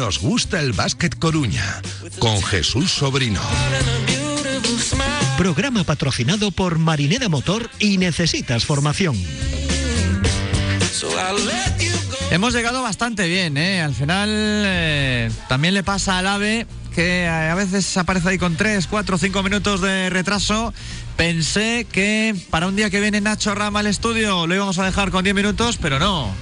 Nos gusta el básquet Coruña con Jesús Sobrino. Programa patrocinado por Marinera Motor y Necesitas Formación. Hemos llegado bastante bien, ¿eh? Al final eh, también le pasa al AVE que a veces aparece ahí con 3, 4, 5 minutos de retraso. Pensé que para un día que viene Nacho Rama al estudio lo íbamos a dejar con 10 minutos, pero no.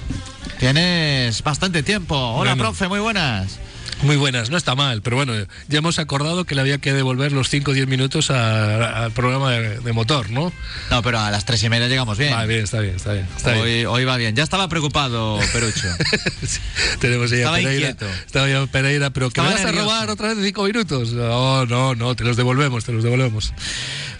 Tienes bastante tiempo. Hola, Bueno. profe, muy buenas. Muy buenas, no está mal, pero bueno, ya hemos acordado que le había que devolver los 5 o 10 minutos al programa de, de motor, ¿no? No, pero a las 3 y media llegamos bien. Está bien, está bien. Está bien. Hoy, va bien. Ya estaba preocupado, Perucho. Sí, Tenemos ahí a Estaba Pereira. inquieto. Estaba ahí a Pereira, pero que Estaba me vas a robar otra vez de 5 minutos. No, no, no, te los devolvemos, te los devolvemos.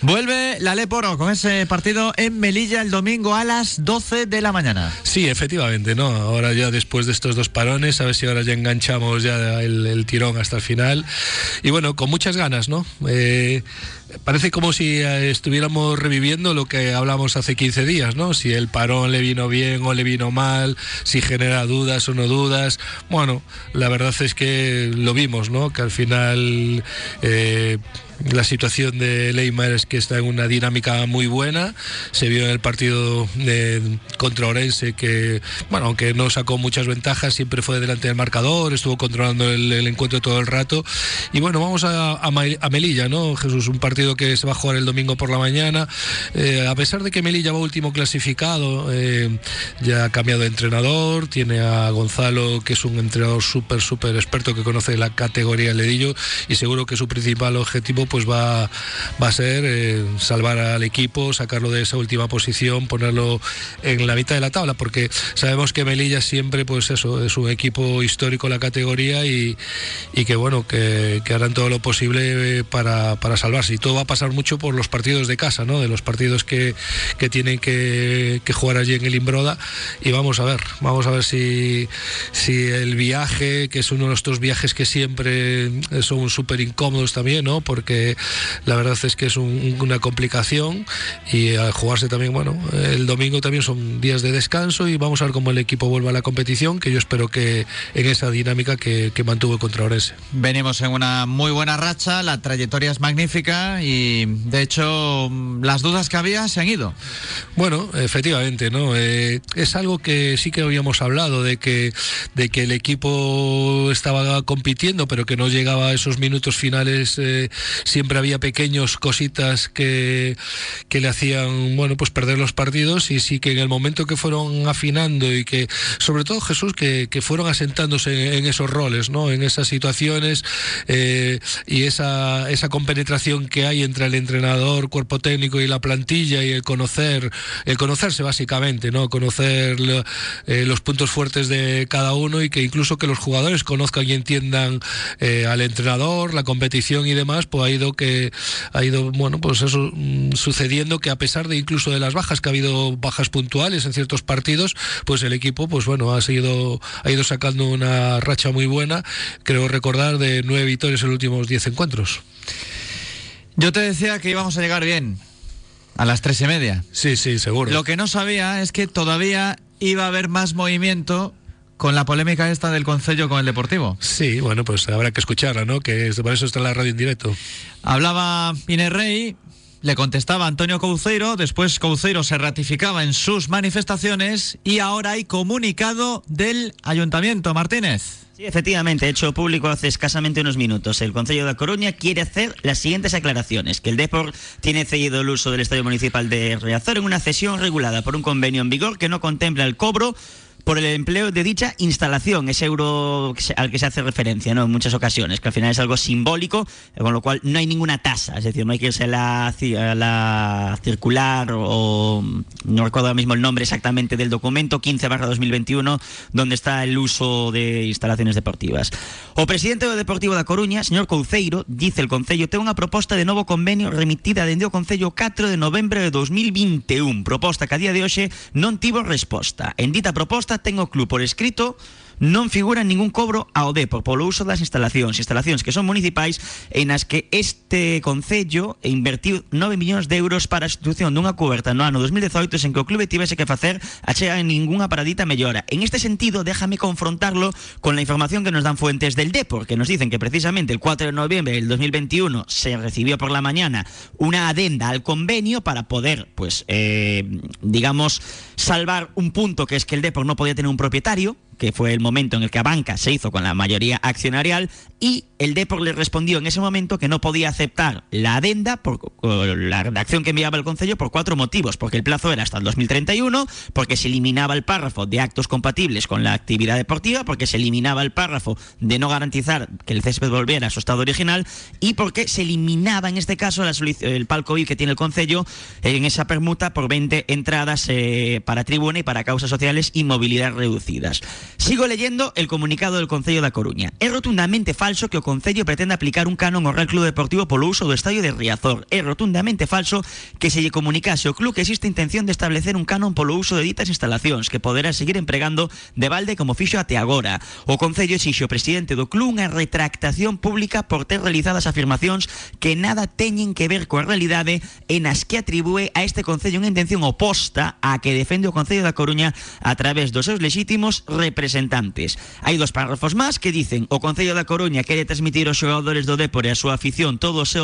Vuelve la Leporo con ese partido en Melilla el domingo a las 12 de la mañana. Sí, efectivamente, ¿no? Ahora ya después de estos dos parones, a ver si ahora ya enganchamos ya el, tirón hasta el final. Y bueno, con muchas ganas, ¿no? Eh, parece como si eh, estuviéramos reviviendo lo que hablamos hace 15 días, ¿no? Si el parón le vino bien o le vino mal, si genera dudas o no dudas. Bueno, la verdad es que lo vimos, ¿no? Que al final... eh, la situación de Leymar es que está en una dinámica muy buena. Se vio en el partido de- contra Orense que, bueno, aunque no sacó muchas ventajas, siempre fue delante del marcador, estuvo controlando el, encuentro todo el rato. Y bueno, vamos a, a Melilla, ¿no? Jesús, un partido que se va a jugar el domingo por la mañana. Eh, a pesar de que Melilla va último clasificado, eh, ya ha cambiado de entrenador, tiene a Gonzalo, que es un entrenador súper, súper experto que conoce la categoría Ledillo y seguro que su principal objetivo pues va, va a ser eh, salvar al equipo, sacarlo de esa última posición, ponerlo en la mitad de la tabla, porque sabemos que Melilla siempre pues eso, es un equipo histórico en la categoría y, y que bueno, que, harán todo lo posible eh, para, para salvarse. Y todo va a pasar mucho por los partidos de casa, ¿no? De los partidos que, que tienen que, que jugar allí en el Imbroda. Y vamos a ver, vamos a ver si, si el viaje, que es uno de estos viajes que siempre son súper incómodos también, ¿no? Porque la verdad es que es un- una complicación y al jugarse también, bueno, el domingo también son días de descanso y vamos a ver cómo el equipo vuelve a la competición, que yo espero que en esa dinámica que, que mantuvo contra Orense. Venimos en una muy buena racha, la trayectoria es magnífica y de hecho las dudas que había se han ido. Bueno, efectivamente, ¿no? Eh, es algo que sí que habíamos hablado, de que, de que el equipo estaba compitiendo, pero que no llegaba a esos minutos finales. eh, siempre había pequeños cositas que, que le hacían, bueno, pues perder los partidos y sí que en el momento que fueron afinando y que, sobre todo Jesús, que, que fueron asentándose en, esos roles, ¿no? En esas situaciones eh, y esa, esa compenetración que hay entre el entrenador, cuerpo técnico y la plantilla y el conocer, el conocerse básicamente, ¿no? Conocer eh, los puntos fuertes de cada uno y que incluso que los jugadores conozcan y entiendan eh, al entrenador, la competición y demás, pues ha ido que ha ido, bueno, pues eso mm, sucediendo que a pesar de incluso de las bajas que ha habido bajas puntuales en ciertos partidos, pues el equipo, pues bueno, ha seguido, ha ido sacando una racha muy buena, creo recordar de nueve victorias en los últimos diez encuentros. Yo te decía que íbamos a llegar bien a las tres y media. Sí, sí, seguro. Lo que no sabía es que todavía iba a haber más movimiento con la polémica esta del Concello con el Deportivo. Sí, bueno, pues habrá que escucharla, ¿no? Que es- por eso está la radio en directo. Hablaba Inés Rey, le contestaba Antonio Couceiro, después Couceiro se ratificaba en sus manifestaciones y ahora hay comunicado del Ayuntamiento. Martínez. Sí, efectivamente, hecho público hace escasamente unos minutos. El Concello de Coruña quiere hacer las siguientes aclaraciones. Que el Depor tiene cedido el uso del Estadio Municipal de Riazor en una cesión regulada por un convenio en vigor que no contempla el cobro por el empleo de dicha instalación, ese euro al que se hace referencia ¿no? en muchas ocasiones, que al final es algo simbólico, eh, con lo cual no hay ninguna tasa, es decir, no hay que irse a la, a la circular o no recuerdo ahora mismo el nombre exactamente del documento, 15 barra 2021, donde está el uso de instalaciones deportivas. O presidente do Deportivo da Coruña, señor Couceiro, dice el Concello, ten unha proposta de novo convenio remitida dende o Concello 4 de novembro de 2021, proposta que a día de hoxe non tivo resposta. En dita proposta ten o club por escrito non figura ningún cobro ao Depor polo uso das instalacións, instalacións que son municipais en as que este Concello invertiu 9 millóns de euros para a institución dunha coberta no ano 2018 sen que o clube tivese que facer a chega en ninguna paradita mellora. En este sentido, déjame confrontarlo con la información que nos dan fuentes del Depor, que nos dicen que precisamente el 4 de noviembre del 2021 se recibió por la mañana una adenda al convenio para poder, pues, eh, digamos, salvar un punto que es que el Depor no podía tener un propietario, que fue el momento en el que a banca se hizo con la mayoría accionarial y el Depor le respondió en ese momento que no podía aceptar la adenda por, la redacción que enviaba el Concello por cuatro motivos, porque el plazo era hasta el 2031, porque se eliminaba el párrafo de actos compatibles con la actividad deportiva, porque se eliminaba el párrafo de no garantizar que el césped volviera a su estado original y porque se eliminaba en este caso el palco VIP que tiene el Concello en esa permuta por 20 entradas eh, para tribuna y para causas sociales y movilidad reducidas. Sigo leyendo el comunicado del Concello da Coruña. É rotundamente falso que o Concello pretenda aplicar un canon ao Real Club Deportivo polo uso do estadio de Riazor. É rotundamente falso que se comunicase ao club que existe intención de establecer un canon polo uso de ditas instalacións que poderá seguir empregando de balde como fixo até agora. O Concello exixe ao presidente do club unha retractación pública por ter realizadas afirmacións que nada teñen que ver coa realidade e nas que atribúe a este Concello unha intención oposta a que defende o Concello da Coruña a través dos seus lexítimos representantes. Hai dos párrafos máis que dicen o Concello da Coruña quere transmitir aos xogadores do Depor e a súa afición todo o seu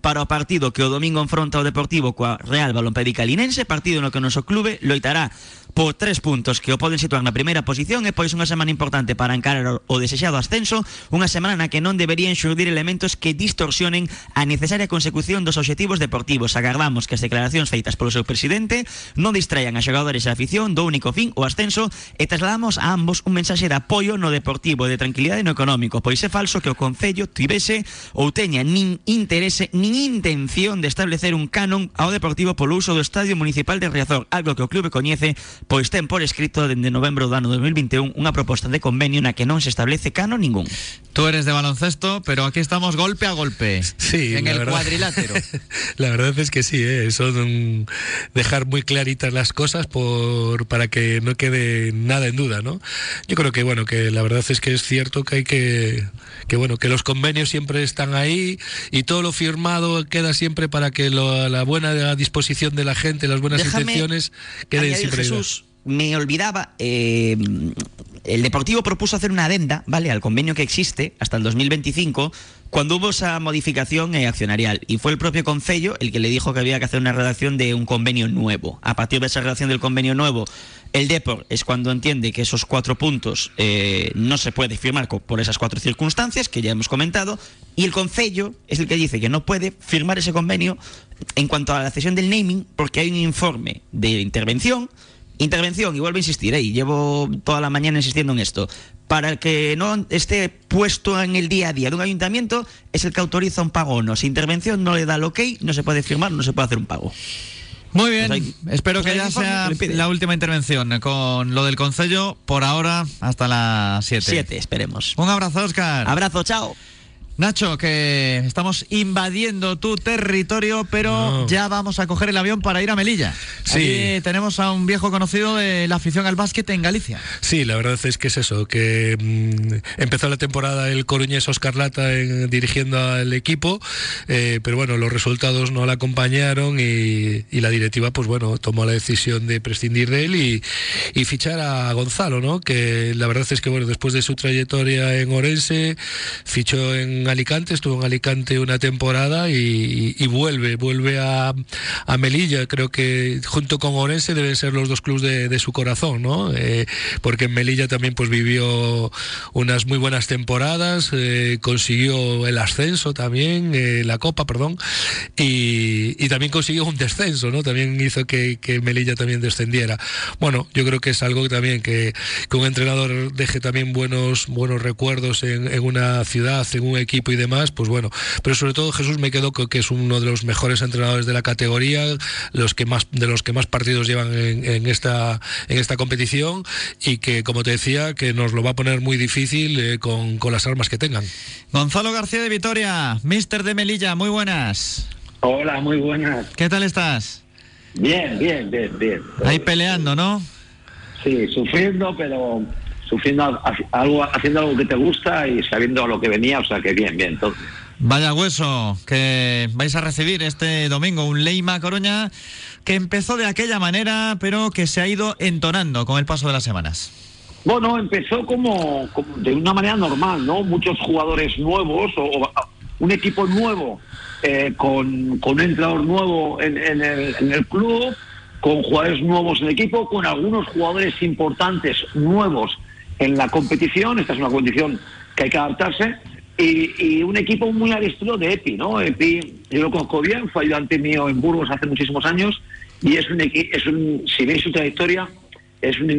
para o partido que o domingo enfronta o Deportivo coa Real Balompédica Linense, partido no que o noso clube loitará por tres puntos que o poden situar na primeira posición e pois unha semana importante para encarar o- desexado ascenso, unha semana na que non deberían xurdir elementos que distorsionen a necesaria consecución dos obxectivos deportivos. Agardamos que as declaracións feitas polo seu presidente non distraian a xogadores e a afición do único fin, o ascenso, e trasladamos a ambos un mensaxe de apoio no deportivo de tranquilidade no económico, pois é falso que o Concello tivese ou teña nin interese nin intención de establecer un canon ao deportivo polo uso do Estadio Municipal de Riazor, algo que o clube coñece pois ten por escrito dende novembro do ano 2021 unha proposta de convenio na que non se establece canon ningún. Tú eres de baloncesto, pero aquí estamos golpe a golpe. Sí, En el verdad. cuadrilátero. La verdad es que sí, ¿eh? son mm, dejar muy claritas las cosas por para que no quede nada en duda, ¿no? Yo creo que bueno, que la verdad es que es cierto que hay que que bueno, que los convenios siempre están ahí y todo lo firmado queda siempre para que lo- la buena disposición de la gente, las buenas Déjame intenciones queden siempre Jesús, me olvidaba, eh, el Deportivo propuso hacer una adenda, ¿vale? Al convenio que existe hasta el 2025, cuando hubo esa modificación eh, accionarial. Y fue el propio Concello el que le dijo que había que hacer una redacción de un convenio nuevo. A partir de esa redacción del convenio nuevo, el Depor es cuando entiende que esos cuatro puntos eh, no se puede firmar por esas cuatro circunstancias que ya hemos comentado. Y el Concello es el que dice que no puede firmar ese convenio en cuanto a la cesión del naming, porque hay un informe de intervención Intervención, y vuelvo a insistir, eh, y llevo toda la mañana insistiendo en esto. Para que no esté puesto en el día a día de un ayuntamiento, es el que autoriza un pago o no. Si intervención no le da el ok, no se puede firmar, no se puede hacer un pago. Muy bien, Pues hay- espero pues que ya sea la última intervención con lo del Concello. Por ahora, hasta las 7. Siete, esperemos. Un abrazo, Oscar. Abrazo, chao. Nacho, que estamos invadiendo tu territorio, pero No. ya vamos a coger el avión para ir a Melilla. Sí. Allí tenemos a un viejo conocido de la afición al básquet en Galicia. Sí, la verdad es que es eso, que mm, empezó la temporada el coruñés Oscar Lata en- dirigiendo al equipo, eh, pero bueno, los resultados no le acompañaron y, y la directiva, pues bueno, tomó la decisión de prescindir de él y, y fichar a Gonzalo, ¿no? Que la verdad es que bueno, después de su trayectoria en Orense, fichó en Alicante, estuvo en Alicante una temporada y, vuelve, vuelve a, Melilla. Creo que junto con Orense deben ser los dos clubes de, su corazón, ¿no? Eh, porque en Melilla también pues vivió unas muy buenas temporadas, eh, consiguió el ascenso también, eh, la Copa, perdón, y, también consiguió un descenso, ¿no? También hizo que, que, Melilla también descendiera. Bueno, yo creo que es algo también que, que un entrenador deje también buenos, buenos recuerdos en, en, una ciudad, en un equipo y demás, pues bueno, pero sobre todo Jesús me quedó que es uno de los mejores entrenadores de la categoría, los que más, de los que más partidos llevan en, en esta, en esta competición y que, como te decía, que nos lo va a poner muy difícil eh, con, con las armas que tengan. Gonzalo García de Vitoria, Mister de Melilla, muy buenas. Hola, muy buenas. ¿Qué tal estás? Bien, bien, bien, bien. Ahí peleando, ¿no? Sí, sufriendo, pero sufriendo algo, haciendo algo que te gusta y sabiendo a lo que venía, o sea que bien, bien. Todo. Vaya hueso que vais a recibir este domingo, un Leima Coruña que empezó de aquella manera, pero que se ha ido entonando con el paso de las semanas. Bueno, empezó como, como de una manera normal, ¿no? Muchos jugadores nuevos o, o un equipo nuevo eh, con, con, un entrenador nuevo en, en, el, en, el, club, con jugadores nuevos en el equipo, con algunos jugadores importantes nuevos en la competición. Esta es una competición que hay que adaptarse. Y, y, un equipo muy al estilo de Epi, ¿no? Epi, yo lo conozco bien, fue ayudante mío en Burgos hace muchísimos años y es un, es un si veis su trayectoria, es un,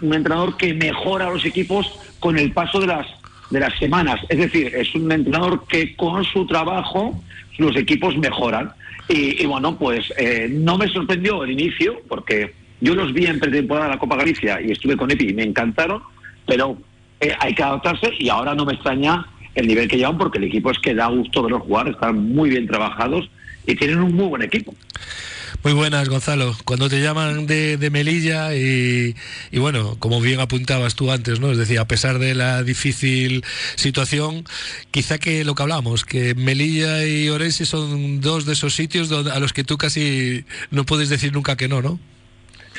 un entrenador que mejora a los equipos con el paso de las de las semanas. Es decir, es un entrenador que con su trabajo los equipos mejoran. Y, bueno, pues eh, no me sorprendió el inicio, porque yo los vi en pretemporada de la Copa Galicia y estuve con Epi y me encantaron, pero eh, hay que adaptarse y ahora no me extraña el nivel que llevan porque el equipo es que da gusto verlos jugar, están muy bien trabajados y tienen un muy buen equipo. Muy buenas, Gonzalo. Cuando te llaman de, de Melilla y, y, bueno, como bien apuntabas tú antes, ¿no? Es decir, a pesar de la difícil situación, quizá que lo que hablamos, que Melilla y Orense son dos de esos sitios donde, a los que tú casi no puedes decir nunca que no, ¿no?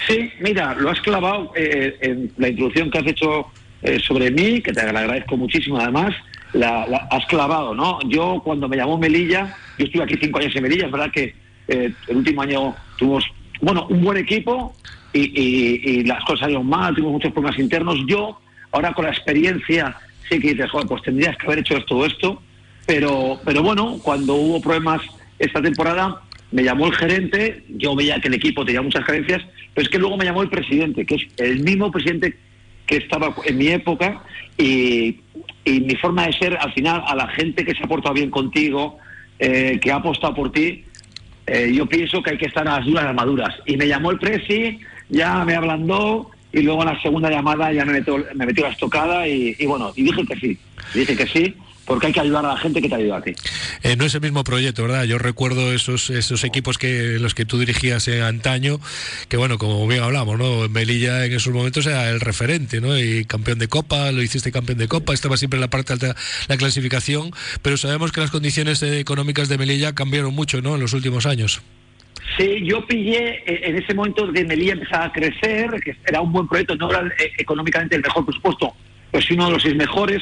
Sí, mira, lo has clavado eh, en la introducción que has hecho eh, sobre mí, que te agradezco muchísimo además. La, has clavado, ¿no? Yo cuando me llamó Melilla, yo estuve aquí cinco años en Melilla, es verdad que eh, el último año tuvimos, bueno, un buen equipo y, las cosas salieron mal, tuvimos muchos problemas internos. Yo, ahora con la experiencia, sí que dices, joder, pues tendrías que haber hecho todo esto, pero, pero bueno, cuando hubo problemas esta temporada, me llamó el gerente, yo veía que el equipo tenía muchas carencias, pero es que luego me llamó el presidente, que es el mismo presidente que estaba en mi época y, y mi forma de ser, al final, a la gente que se ha portado bien contigo, eh, que ha apostado por ti, eh, yo pienso que hay que estar a las duras las maduras. Y me llamó el presi, ya me ablandó y luego en la segunda llamada ya me metió, me metió la estocada y, y bueno, y dije que sí, dije que sí porque hay que ayudar a la gente que te ayuda a ti. Eh, no es el mismo proyecto, ¿verdad? Yo recuerdo esos esos equipos que los que tú dirigías en antaño, que bueno, como bien hablamos, ¿no? Melilla en esos momentos era el referente, ¿no? Y campeón de Copa, lo hiciste campeón de Copa, estaba siempre en la parte alta la clasificación, pero sabemos que las condiciones económicas de Melilla cambiaron mucho, ¿no? En los últimos años. Sí, yo pillé en ese momento que Melilla empezaba a crecer, que era un buen proyecto, no era eh, económicamente el mejor presupuesto, pero sí uno de los seis mejores.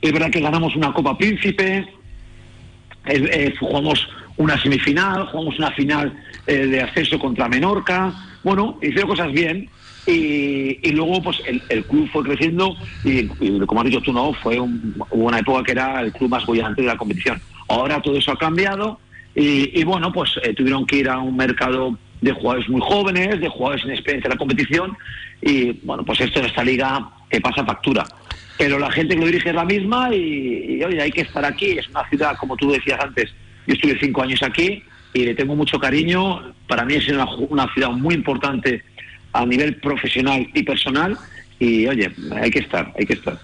Es, verdad que ganamos una Copa Príncipe, eh, jugamos una semifinal, jugamos una final eh, de acceso contra Menorca. Bueno, hicieron cosas bien. Y, luego pues el, club fue creciendo y, como has dicho tú, no, fue un, una época que era el club más bollante de la competición. Ahora todo eso ha cambiado y, y bueno, pues eh, tuvieron que ir a un mercado de jugadores muy jóvenes, de jugadores sin experiencia en la competición y bueno, pues esto en esta liga que pasa factura pero la gente que lo dirige es la misma y, y, oye, hay que estar aquí. Es una ciudad, como tú decías antes, yo estuve cinco años aquí y le tengo mucho cariño. Para mí es una, una ciudad muy importante a nivel profesional y personal y oye, hay que estar, hay que estar.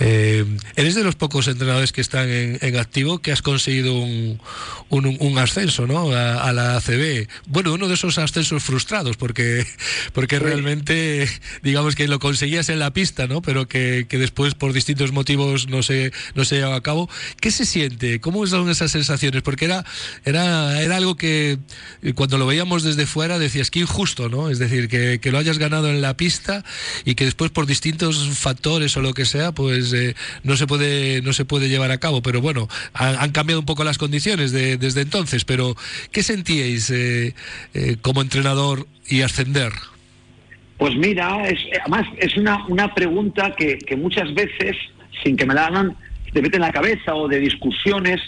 Eh, eres de los pocos entrenadores que están en, en activo que has conseguido un, un, un ascenso ¿no? A, a, la ACB. Bueno, uno de esos ascensos frustrados, porque, porque sí. realmente, digamos que lo conseguías en la pista, ¿no? pero que, que después por distintos motivos no se, no se lleva a cabo. ¿Qué se siente? ¿Cómo son esas sensaciones? Porque era, era, era algo que cuando lo veíamos desde fuera decías que injusto, ¿no? Es decir, que, que lo hayas ganado en la pista y que después por distintos factores o lo que sea, pues eh, no se puede no se puede llevar a cabo. Pero bueno, han, han cambiado un poco las condiciones de- desde entonces. Pero ¿qué sentíais eh, eh, como entrenador y ascender? Pues mira, es, además es una, una pregunta que, que muchas veces, sin que me la hagan, te mete en la cabeza o de discusiones,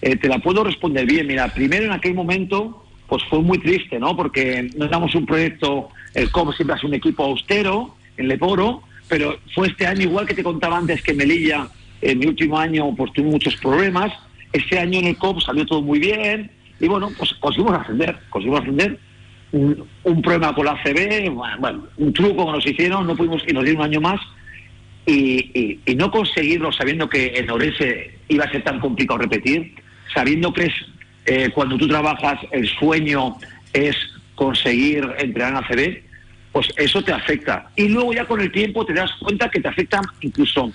eh, te la puedo responder bien. Mira, primero en aquel momento, pues fue muy triste, ¿no? Porque no éramos un proyecto, el COP siempre sido un equipo austero, en Leporo, pero fue este año igual que te contaba antes que Melilla, en mi último año, pues tuvo muchos problemas. Este año en el COP salió todo muy bien y bueno, pues conseguimos ascender, conseguimos ascender un, problema con la bueno, un truco que nos hicieron, no pudimos y nos dieron un año más y no conseguirlo sabiendo que en Orense iba a ser tan complicado repetir, sabiendo que es eh, cuando tú trabajas el sueño es conseguir entrenar en ACB, pues eso te afecta. Y luego ya con el tiempo te das cuenta que te afecta incluso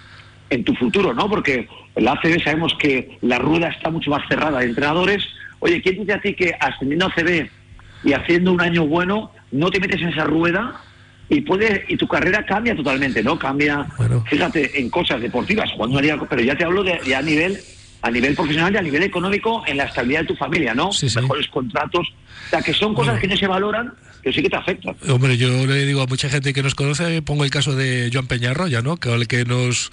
en tu futuro, ¿no? Porque en la ACB sabemos que la rueda está mucho más cerrada de entrenadores. Oye, ¿quién dice a ti que ascendiendo a ACB y haciendo un año bueno, no te metes en esa rueda y puede y tu carrera cambia totalmente, ¿no? Cambia, Bueno. fíjate, en cosas deportivas, cuando una liga- pero ya te hablo de ya a nivel a nivel profesional y a nivel económico en la estabilidad de tu familia, ¿no? Sí, sí. Mejores contratos, o sea, que son cosas que no se valoran, pero sí que te afectan. Hombre, yo le digo a mucha gente que nos conoce, pongo el caso de Joan Peñarroya, ¿no? Que al que nos,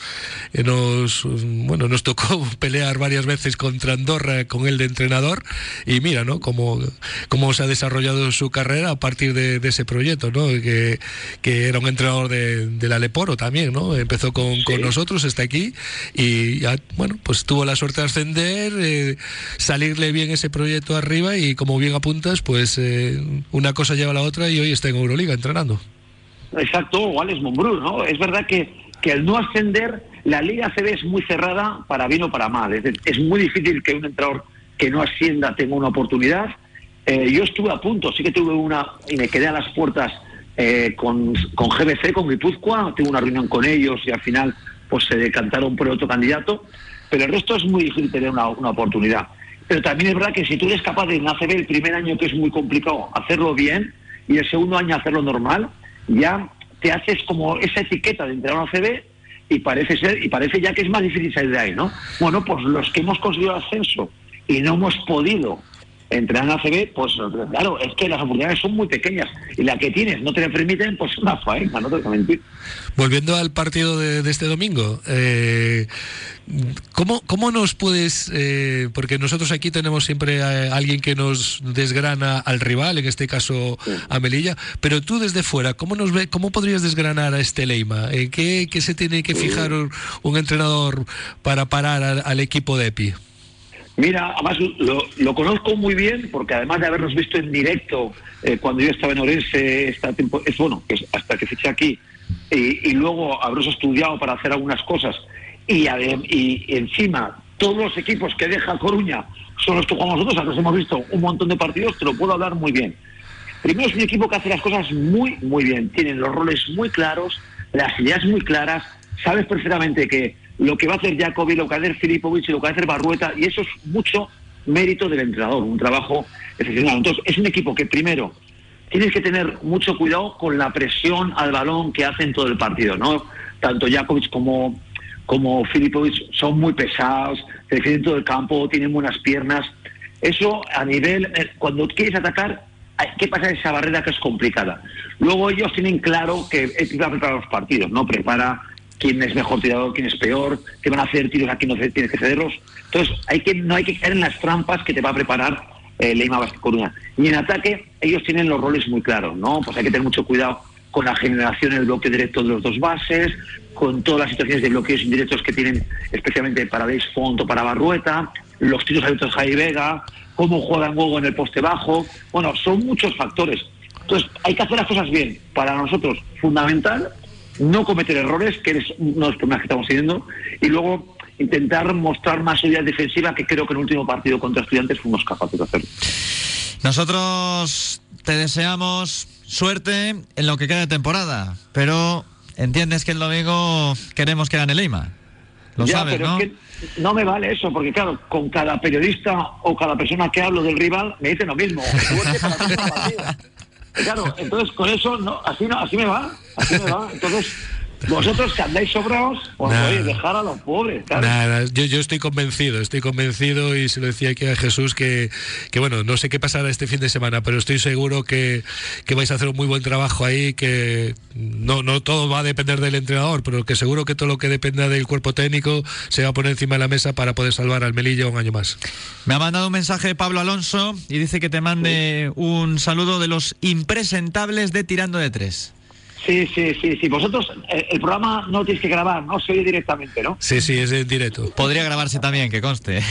eh, nos, bueno, nos tocó pelear varias veces contra Andorra con él de entrenador y mira, ¿no? Cómo, cómo se ha desarrollado su carrera a partir de, de ese proyecto, ¿no? Que, que era un entrenador de, de la Leporo también, ¿no? Empezó con, con nosotros, está aquí y ya, bueno, pues tuvo la suerte de ascender, eh, salirle bien ese proyecto arriba y como bien apuntas, pues eh, una cosa lleva a la otra y hoy está en Euroliga entrenando. Exacto, o Alex Mumbrú, ¿no? Es verdad que, que al no ascender, la Liga CB es muy cerrada para bien o para mal. Es, es muy difícil que un entrenador que no ascienda tenga una oportunidad. Eh, yo estuve a punto, sí que tuve una, y me quedé a las puertas eh, con, con GBC, con Guipúzcoa, tuve una reunión con ellos y al final pues se decantaron por otro candidato, pero el resto es muy difícil tener una, una oportunidad. Pero también es verdad que si tú eres capaz de en ACB el primer año, que es muy complicado, hacerlo bien, y el segundo año hacerlo normal, ya te haces como esa etiqueta de entrar a una CB y parece ser y parece ya que es más difícil salir de ahí, ¿no? Bueno, pues los que hemos conseguido ascenso y no hemos podido entrenar en ACB, pues claro, es que las oportunidades son muy pequeñas y la que tienes no te la permiten, pues una faena, no te voy a mentir. Volviendo al partido de, de este domingo, eh, ¿cómo, ¿cómo nos puedes, eh, porque nosotros aquí tenemos siempre a alguien que nos desgrana al rival, en este caso a Melilla, pero tú desde fuera, ¿cómo, nos ve, cómo podrías desgranar a este Leima? ¿En qué, qué se tiene que fijar un, un entrenador para parar al, al equipo de EPI? Mira, además lo, lo conozco muy bien porque además de habernos visto en directo eh, cuando yo estaba en Orense esta tempo- es bueno, hasta que fiché aquí y, y luego habremos estudiado para hacer algunas cosas y, ade- y encima todos los equipos que deja Coruña son los que jugamos nosotros, a los hemos visto un montón de partidos, te lo puedo hablar muy bien. Primero es un equipo que hace las cosas muy, muy bien. Tienen los roles muy claros, las ideas muy claras. Sabes perfectamente que lo que va a hacer Jacobi, lo que va a hacer Filipovic y lo que va a hacer Barrueta, y eso es mucho mérito del entrenador, un trabajo excepcional. Entonces, es un equipo que primero tienes que tener mucho cuidado con la presión al balón que hacen todo el partido, ¿no? Tanto Jakovic como, como Filipovic son muy pesados, se defienden todo el campo, tienen buenas piernas. Eso a nivel, eh, cuando quieres atacar, hay que pasar esa barrera que es complicada. Luego ellos tienen claro que va a preparar los partidos, ¿no? Prepara quién es mejor tirador, quién es peor, que van a hacer tiros aquí, no se- tienes que cederlos. Entonces, hay que, no hay que caer en las trampas que te va a preparar eh, Leima Vázquez Coruña. Y en ataque, ellos tienen los roles muy claros, ¿no? Pues hay que tener mucho cuidado con la generación del bloque directo de los dos bases, con todas las situaciones de bloqueos indirectos que tienen, especialmente para Deis Font o para Barrueta, los tiros abiertos de Javi Vega, cómo juegan luego en el poste bajo. Bueno, son muchos factores. Entonces, hay que hacer las cosas bien. Para nosotros, fundamental, no cometer errores, que es uno de los problemas que estamos teniendo, y luego intentar mostrar más solidez defensiva, que creo que en el último partido contra estudiantes fuimos capaces de hacerlo. Nosotros te deseamos suerte en lo que queda de temporada, pero entiendes que el domingo queremos que gane Leima. Lo Ya, sabes, pero ¿no? es que no me vale eso, porque claro, con cada periodista o cada persona que hablo del rival me dicen lo mismo. Para Claro, entonces con eso no, así no, así me va, así me va. Entonces, Vosotros que andáis sobrados, pues Nada. oye, dejar a los pobres, claro. Nada, yo, yo estoy convencido, estoy convencido y se lo decía aquí a Jesús que, que bueno, no sé qué pasará este fin de semana, pero estoy seguro que, que vais a hacer un muy buen trabajo ahí, que no, no todo va a depender del entrenador, pero que seguro que todo lo que dependa del cuerpo técnico se va a poner encima de la mesa para poder salvar al Melilla un año más. Me ha mandado un mensaje Pablo Alonso y dice que te mande un saludo de los impresentables de Tirando de Tres. Sí, sí, sí, sí. Vosotros, eh, el programa no tienes que grabar, no se oye directamente, ¿no? Sí, sí, es en directo. Podría grabarse también, que conste.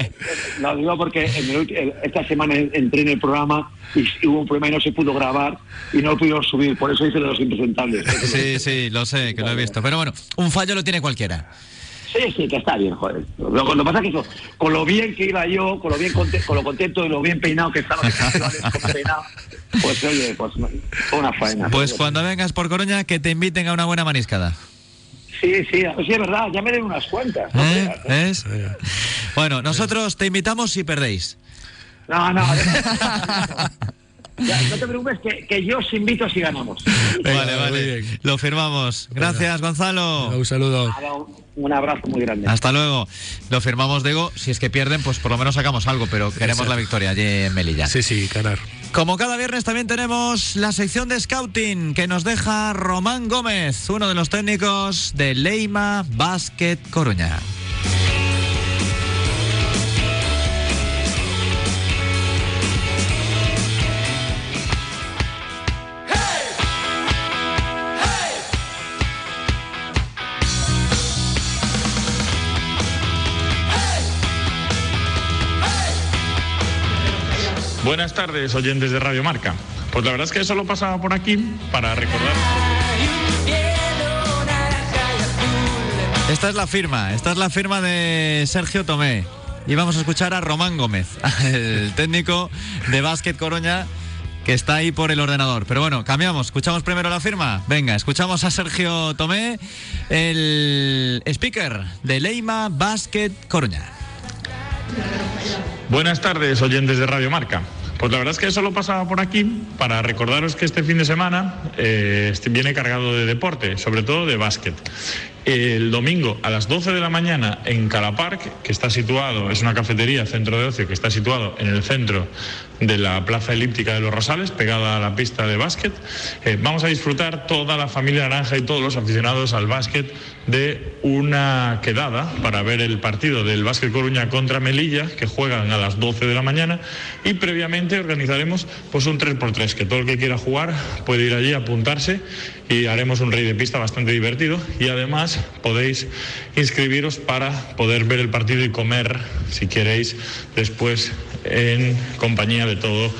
Lo digo porque en el esta semana entré en el programa y hubo un problema y no se pudo grabar y no lo subir, por eso hice de los impresentables. sí, sí, lo sé, que lo he visto. Pero bueno, un fallo lo tiene cualquiera. Sí, sí, que está bien, joder. Lo, lo que pasa es que eso, con lo bien que iba yo, con lo bien conte- con lo contento y lo bien peinado que estaba, que peinado, pues oye, pues fue una faena. Pues cuando vengas por Coruña, que te inviten a una buena maniscada. Sí, sí, si es verdad, ya me den unas cuantas. No, ¿Eh? ¿eh? ¿Ves? Bueno, nosotros te invitamos si perdéis. no, no, ya, no te preocupes que, que yo os invito si ganamos. Venga, vale, vale. bien. Lo firmamos. Gracias, Gonzalo. Un saludo. Un abrazo muy grande. Hasta luego. Lo firmamos, Diego. Si es que pierden, pues por lo menos sacamos algo, pero queremos la victoria allí en Melilla. Sí, sí, ganar. Como cada viernes también tenemos la sección de scouting que nos deja Román Gómez, uno de los técnicos de Leima Basket Coruña. Buenas tardes, oyentes de Radio Marca. Pues la verdad es que solo pasaba por aquí para recordar. Esta es la firma, esta es la firma de Sergio Tomé. Y vamos a escuchar a Román Gómez, el técnico de Básquet Coruña, que está ahí por el ordenador. Pero bueno, cambiamos, escuchamos primero la firma. Venga, escuchamos a Sergio Tomé, el speaker de Leima Básquet Coruña. Buenas tardes, oyentes de Radio Marca. Pues la verdad es que solo pasaba por aquí para recordaros que este fin de semana eh, viene cargado de deporte, sobre todo de básquet. El domingo a las 12 de la mañana en Calapark, que está situado, es una cafetería, centro de ocio, que está situado en el centro de la Plaza Elíptica de los Rosales, pegada a la pista de básquet, eh, vamos a disfrutar toda la familia naranja y todos los aficionados al básquet de una quedada para ver el partido del Básquet Coruña contra Melilla, que juegan a las 12 de la mañana, y previamente organizaremos pues un 3x3, que todo el que quiera jugar puede ir allí apuntarse y haremos un rey de pista bastante divertido. Y además podéis inscribiros para poder ver el partido y comer, si queréis, después en compañía de todo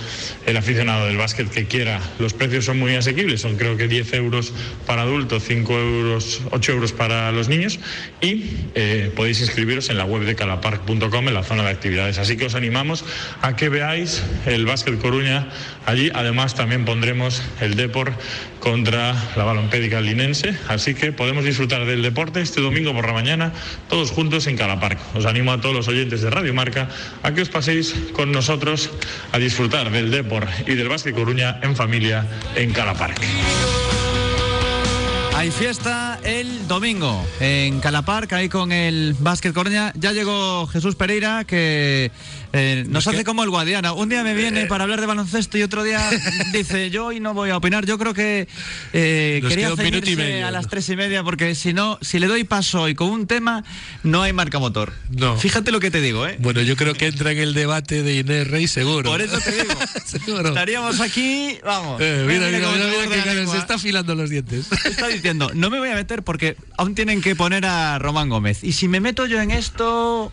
el aficionado del básquet que quiera. Los precios son muy asequibles, son creo que 10 euros para adultos, 5 euros, 8 euros para los niños y eh, podéis inscribiros en la web de calapark.com en la zona de actividades. Así que os animamos a que veáis el básquet Coruña allí. Además también pondremos el Depor contra la balompédica linense. Así que podemos disfrutar del deporte este domingo por la mañana, todos juntos en Calapark. Os animo a todos los oyentes de Radio Marca a que os paséis con nosotros a disfrutar del Y del básquet Coruña en familia en Calapark. Hay fiesta el domingo en Calaparc, ahí con el Básquet Coruña. Ya llegó Jesús Pereira, que eh, nos hace como el Guadiana. Un día me viene para hablar de baloncesto y otro día dice, yo hoy no voy a opinar. Yo creo que eh, quería y ceñirse a las tres y media, porque si no, si le doy paso hoy con un tema, no hay marca motor. No. Fíjate lo que te digo, ¿eh? Bueno, yo creo que entra en el debate de Inés Rey seguro. Por eso te digo. seguro. Estaríamos aquí, vamos. Eh, mira, mira, mira, mira lengua. se está afilando los dientes. Está diciendo, no me voy a meter porque aún tienen que poner a Román Gómez. Y si me meto yo en esto,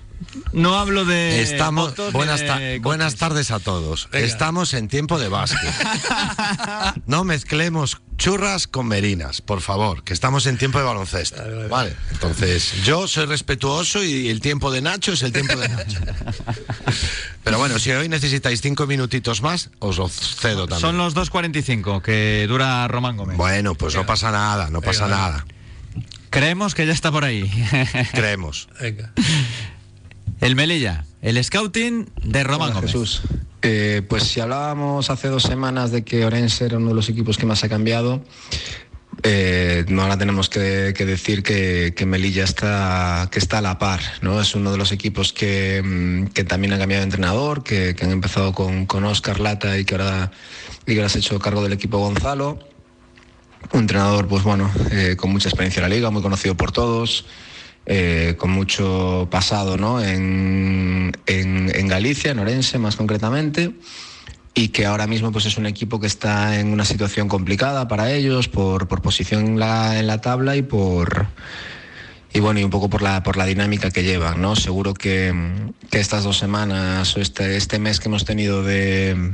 no hablo de. Estamos, fotos buenas, ta- buenas tardes a todos. Venga. Estamos en tiempo de básquet. no mezclemos churras con merinas, por favor, que estamos en tiempo de baloncesto. Vale, entonces yo soy respetuoso y el tiempo de Nacho es el tiempo de Nacho. Pero bueno, si hoy necesitáis cinco minutitos más, os lo cedo también. Son los 2.45 que dura Román Gómez. Bueno, pues no pasa nada, no pasa Venga, nada. Creemos que ya está por ahí. Creemos. Venga. El Melilla, el scouting de Román Hola, Gómez. Jesús. Eh, pues si hablábamos hace dos semanas de que Orense era uno de los equipos que más ha cambiado, eh, ahora tenemos que, que decir que, que Melilla está, que está a la par, ¿no? Es uno de los equipos que, mm, que también han cambiado de entrenador, que, que han empezado con, con Oscar Lata y que ahora, y que ahora se ha hecho cargo del equipo Gonzalo. Un entrenador, pues bueno, eh, con mucha experiencia en la liga, muy conocido por todos, eh, con mucho pasado ¿no? en, en, Galicia, en Orense más concretamente y que ahora mismo pues es un equipo que está en una situación complicada para ellos por, por posición en la, en la tabla y por y bueno y un poco por la por la dinámica que llevan no seguro que, que estas dos semanas o este este mes que hemos tenido de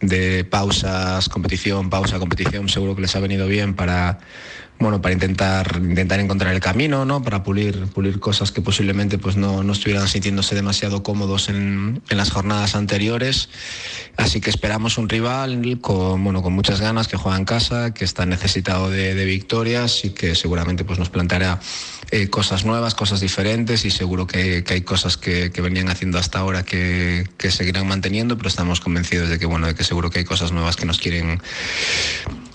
de pausas competición pausa competición seguro que les ha venido bien para bueno, para intentar, intentar encontrar el camino, ¿no? Para pulir, pulir cosas que posiblemente pues no, no estuvieran sintiéndose demasiado cómodos en, en, las jornadas anteriores. Así que esperamos un rival con, bueno, con muchas ganas, que juega en casa, que está necesitado de, victorias y que seguramente pues nos planteará eh, cosas nuevas, cosas diferentes y seguro que, hay cosas que, venían haciendo hasta ahora que, que seguirán manteniendo, pero estamos convencidos de que, bueno, de que seguro que hay cosas nuevas que nos quieren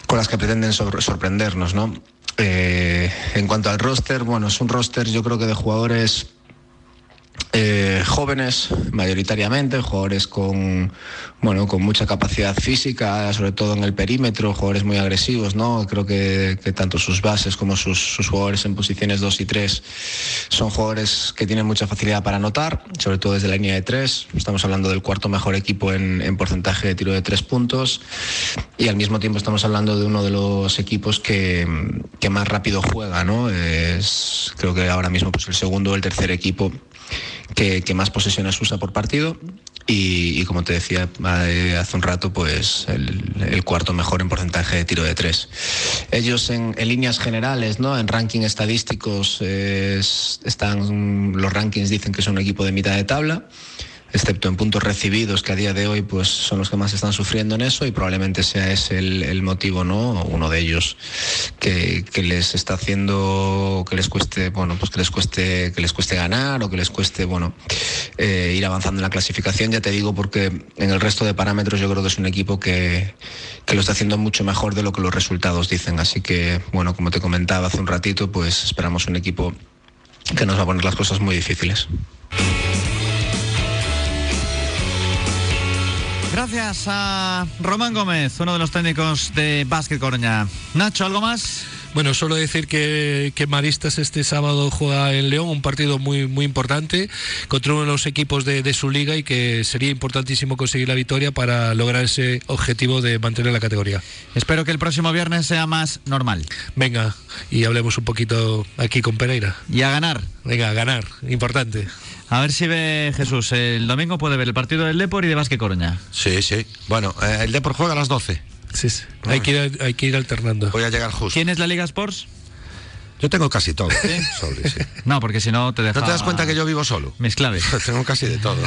con las que pretenden sor sorprendernos, ¿no? Eh, en cuanto al roster, bueno, es un roster yo creo que de jugadores eh, jóvenes mayoritariamente, jugadores con bueno con mucha capacidad física, sobre todo en el perímetro, jugadores muy agresivos, ¿no? Creo que, tanto sus bases como sus, jugadores en posiciones 2 y 3 son jugadores que tienen mucha facilidad para anotar, sobre todo desde la línea de 3. Estamos hablando del cuarto mejor equipo en, en porcentaje de tiro de 3 puntos y al mismo tiempo estamos hablando de uno de los equipos que, que más rápido juega, ¿no? Es creo que ahora mismo pues el segundo o el tercer equipo que, más posesiones usa por partido y, como te decía hace un rato, pues el, cuarto mejor en porcentaje de tiro de tres. Ellos en, líneas generales, ¿no? En ranking estadísticos es, están los rankings dicen que son un equipo de mitad de tabla excepto en puntos recibidos, que a día de hoy pues, son los que más están sufriendo en eso y probablemente sea ese el, motivo, ¿no? Uno de ellos que, que, les está haciendo que les cueste, bueno, pues que les cueste, que les cueste ganar o que les cueste, bueno, eh, ir avanzando en la clasificación, ya te digo, porque en el resto de parámetros yo creo que es un equipo que, que lo está haciendo mucho mejor de lo que los resultados dicen. Así que, bueno, como te comentaba hace un ratito, pues esperamos un equipo que nos va a poner las cosas muy difíciles. Gracias a Román Gómez, uno de los técnicos de Básquet Coruña. Nacho, ¿algo más? Bueno, solo decir que, que, Maristas este sábado juega en León, un partido muy, muy importante contra uno de los equipos de, de, su liga y que sería importantísimo conseguir la victoria para lograr ese objetivo de mantener la categoría. Espero que el próximo viernes sea más normal. Venga, y hablemos un poquito aquí con Pereira. Y a ganar. Venga, a ganar, importante. A ver si ve Jesús. El domingo puede ver el partido del Depor y de Vázquez Coruña. Sí, sí. Bueno, eh, el Depor juega a las 12. Sí, sí. Hay, que ir, hay que ir alternando. Voy a llegar justo. ¿Quién es la Liga Sports? Yo tengo casi todo. ¿Sí? Sobre, sí. No, porque si no te deja... ¿No te das cuenta que yo vivo solo? Mis claves. tengo casi de todo.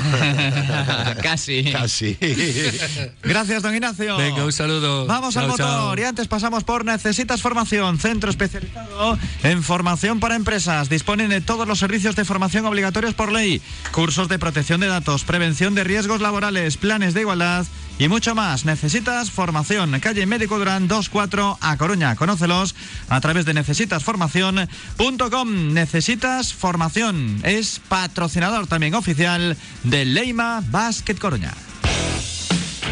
casi. Casi. Gracias, don Ignacio. Venga, un saludo. Vamos chao, al motor. chao. Y antes pasamos por Necesitas Formación, centro especializado en formación para empresas. Disponen de todos los servicios de formación obligatorios por ley, cursos de protección de datos, prevención de riesgos laborales, planes de igualdad y mucho más. Necesitas formación. Calle Médico Durán 24 a Coruña. Conócelos a través de necesitasformación.com. Necesitas formación. Es patrocinador también oficial de Leima Basket Coruña.